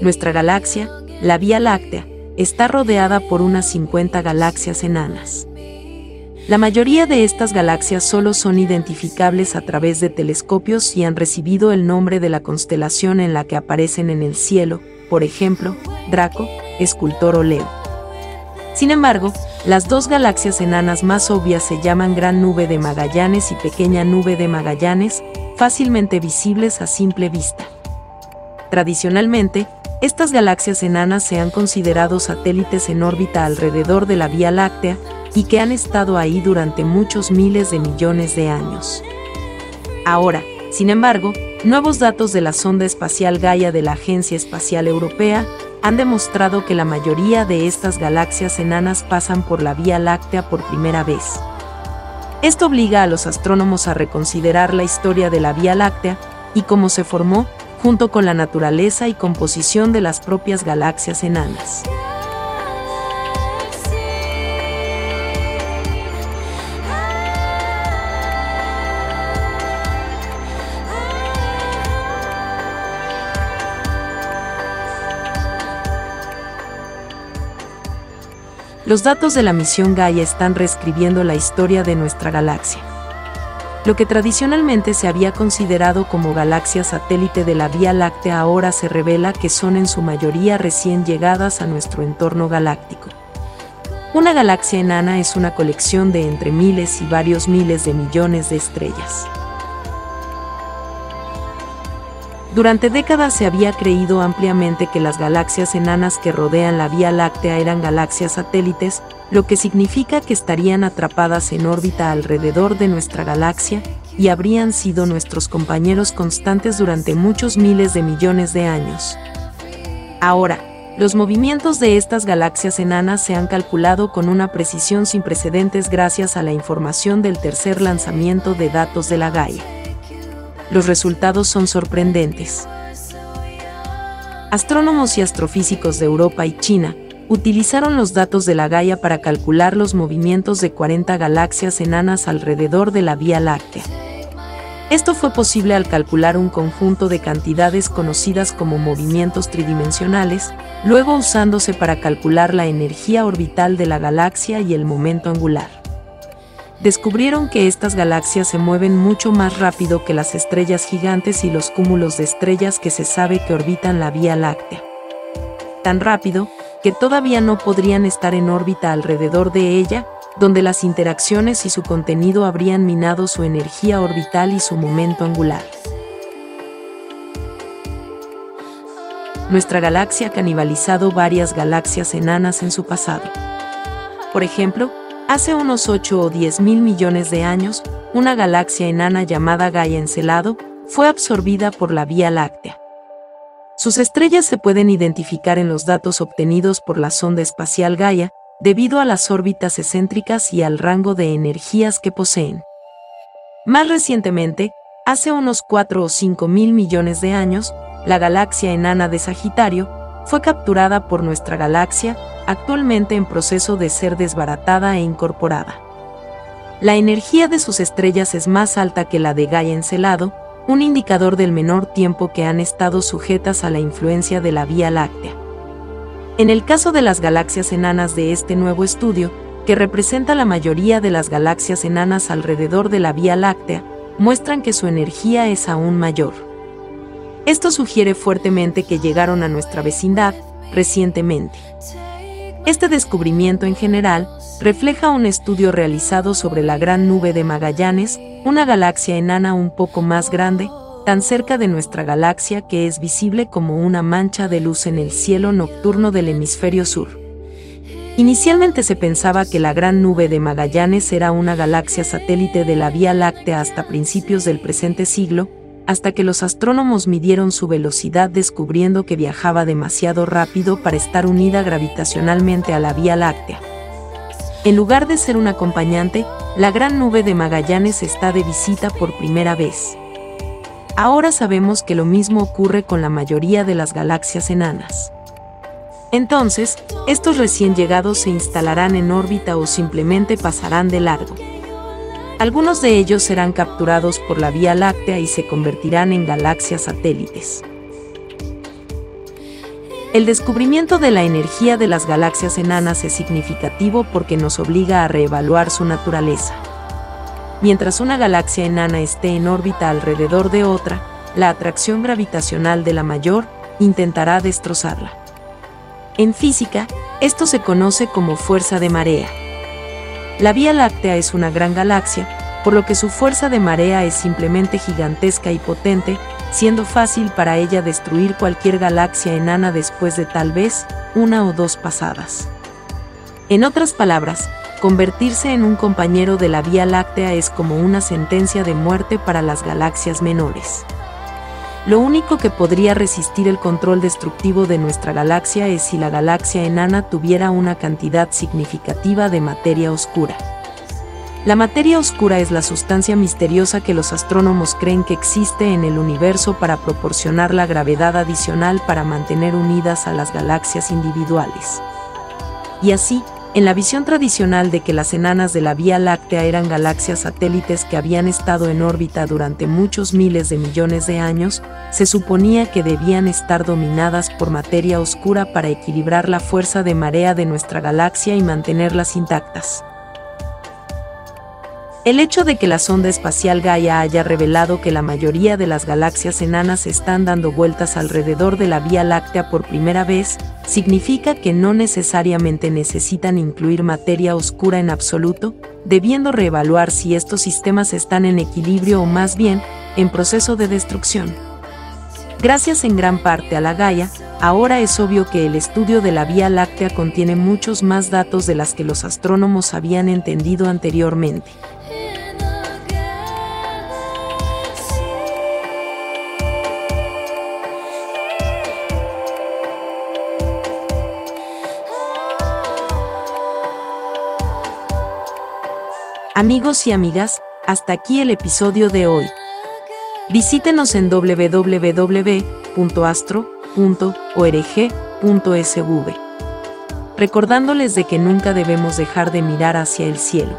nuestra galaxia, la Vía Láctea, está rodeada por unas 50 galaxias enanas. La mayoría de estas galaxias solo son identificables a través de telescopios y han recibido el nombre de la constelación en la que aparecen en el cielo, por ejemplo, Draco, Escultor o Leo. Sin embargo, las dos galaxias enanas más obvias se llaman Gran Nube de Magallanes y Pequeña Nube de Magallanes, fácilmente visibles a simple vista. Tradicionalmente, estas galaxias enanas se han considerado satélites en órbita alrededor de la Vía Láctea y que han estado ahí durante muchos miles de millones de años. Ahora, sin embargo, nuevos datos de la sonda espacial Gaia de la Agencia Espacial Europea han demostrado que la mayoría de estas galaxias enanas pasan por la Vía Láctea por primera vez. Esto obliga a los astrónomos a reconsiderar la historia de la Vía Láctea y cómo se formó junto con la naturaleza y composición de las propias galaxias enanas. Los datos de la misión Gaia están reescribiendo la historia de nuestra galaxia lo que tradicionalmente se había considerado como galaxia satélite de la Vía Láctea ahora se revela que son en su mayoría recién llegadas a nuestro entorno galáctico. Una galaxia enana es una colección de entre miles y varios miles de millones de estrellas. Durante décadas se había creído ampliamente que las galaxias enanas que rodean la Vía Láctea eran galaxias satélites, lo que significa que estarían atrapadas en órbita alrededor de nuestra galaxia y habrían sido nuestros compañeros constantes durante muchos miles de millones de años. Ahora, los movimientos de estas galaxias enanas se han calculado con una precisión sin precedentes gracias a la información del tercer lanzamiento de datos de la Gaia los resultados son sorprendentes. Astrónomos y astrofísicos de Europa y China utilizaron los datos de la Gaia para calcular los movimientos de 40 galaxias enanas alrededor de la Vía Láctea. Esto fue posible al calcular un conjunto de cantidades conocidas como movimientos tridimensionales, luego usándose para calcular la energía orbital de la galaxia y el momento angular descubrieron que estas galaxias se mueven mucho más rápido que las estrellas gigantes y los cúmulos de estrellas que se sabe que orbitan la Vía Láctea. Tan rápido, que todavía no podrían estar en órbita alrededor de ella, donde las interacciones y su contenido habrían minado su energía orbital y su momento angular. Nuestra galaxia ha canibalizado varias galaxias enanas en su pasado. Por ejemplo, Hace unos 8 o 10 mil millones de años, una galaxia enana llamada Gaia Encelado fue absorbida por la Vía Láctea. Sus estrellas se pueden identificar en los datos obtenidos por la sonda espacial Gaia, debido a las órbitas excéntricas y al rango de energías que poseen. Más recientemente, hace unos 4 o 5 mil millones de años, la galaxia enana de Sagitario fue capturada por nuestra galaxia, actualmente en proceso de ser desbaratada e incorporada. La energía de sus estrellas es más alta que la de Gaia Encelado, un indicador del menor tiempo que han estado sujetas a la influencia de la Vía Láctea. En el caso de las galaxias enanas de este nuevo estudio, que representa la mayoría de las galaxias enanas alrededor de la Vía Láctea, muestran que su energía es aún mayor. Esto sugiere fuertemente que llegaron a nuestra vecindad recientemente. Este descubrimiento en general refleja un estudio realizado sobre la Gran Nube de Magallanes, una galaxia enana un poco más grande, tan cerca de nuestra galaxia que es visible como una mancha de luz en el cielo nocturno del hemisferio sur. Inicialmente se pensaba que la Gran Nube de Magallanes era una galaxia satélite de la Vía Láctea hasta principios del presente siglo, hasta que los astrónomos midieron su velocidad descubriendo que viajaba demasiado rápido para estar unida gravitacionalmente a la Vía Láctea. En lugar de ser un acompañante, la gran nube de Magallanes está de visita por primera vez. Ahora sabemos que lo mismo ocurre con la mayoría de las galaxias enanas. Entonces, estos recién llegados se instalarán en órbita o simplemente pasarán de largo. Algunos de ellos serán capturados por la Vía Láctea y se convertirán en galaxias satélites. El descubrimiento de la energía de las galaxias enanas es significativo porque nos obliga a reevaluar su naturaleza. Mientras una galaxia enana esté en órbita alrededor de otra, la atracción gravitacional de la mayor intentará destrozarla. En física, esto se conoce como fuerza de marea. La Vía Láctea es una gran galaxia, por lo que su fuerza de marea es simplemente gigantesca y potente, siendo fácil para ella destruir cualquier galaxia enana después de tal vez una o dos pasadas. En otras palabras, convertirse en un compañero de la Vía Láctea es como una sentencia de muerte para las galaxias menores. Lo único que podría resistir el control destructivo de nuestra galaxia es si la galaxia enana tuviera una cantidad significativa de materia oscura. La materia oscura es la sustancia misteriosa que los astrónomos creen que existe en el universo para proporcionar la gravedad adicional para mantener unidas a las galaxias individuales. Y así, en la visión tradicional de que las enanas de la Vía Láctea eran galaxias satélites que habían estado en órbita durante muchos miles de millones de años, se suponía que debían estar dominadas por materia oscura para equilibrar la fuerza de marea de nuestra galaxia y mantenerlas intactas. El hecho de que la sonda espacial Gaia haya revelado que la mayoría de las galaxias enanas están dando vueltas alrededor de la Vía Láctea por primera vez, significa que no necesariamente necesitan incluir materia oscura en absoluto, debiendo reevaluar si estos sistemas están en equilibrio o más bien, en proceso de destrucción. Gracias en gran parte a la Gaia, ahora es obvio que el estudio de la Vía Láctea contiene muchos más datos de las que los astrónomos habían entendido anteriormente. Amigos y amigas, hasta aquí el episodio de hoy. Visítenos en www.astro.org.sv, recordándoles de que nunca debemos dejar de mirar hacia el cielo.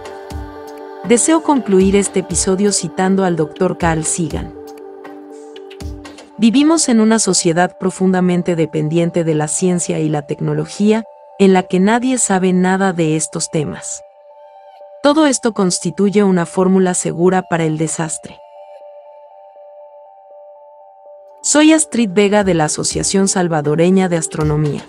Deseo concluir este episodio citando al Dr. Carl Sagan. Vivimos en una sociedad profundamente dependiente de la ciencia y la tecnología, en la que nadie sabe nada de estos temas. Todo esto constituye una fórmula segura para el desastre. Soy Astrid Vega de la Asociación Salvadoreña de Astronomía.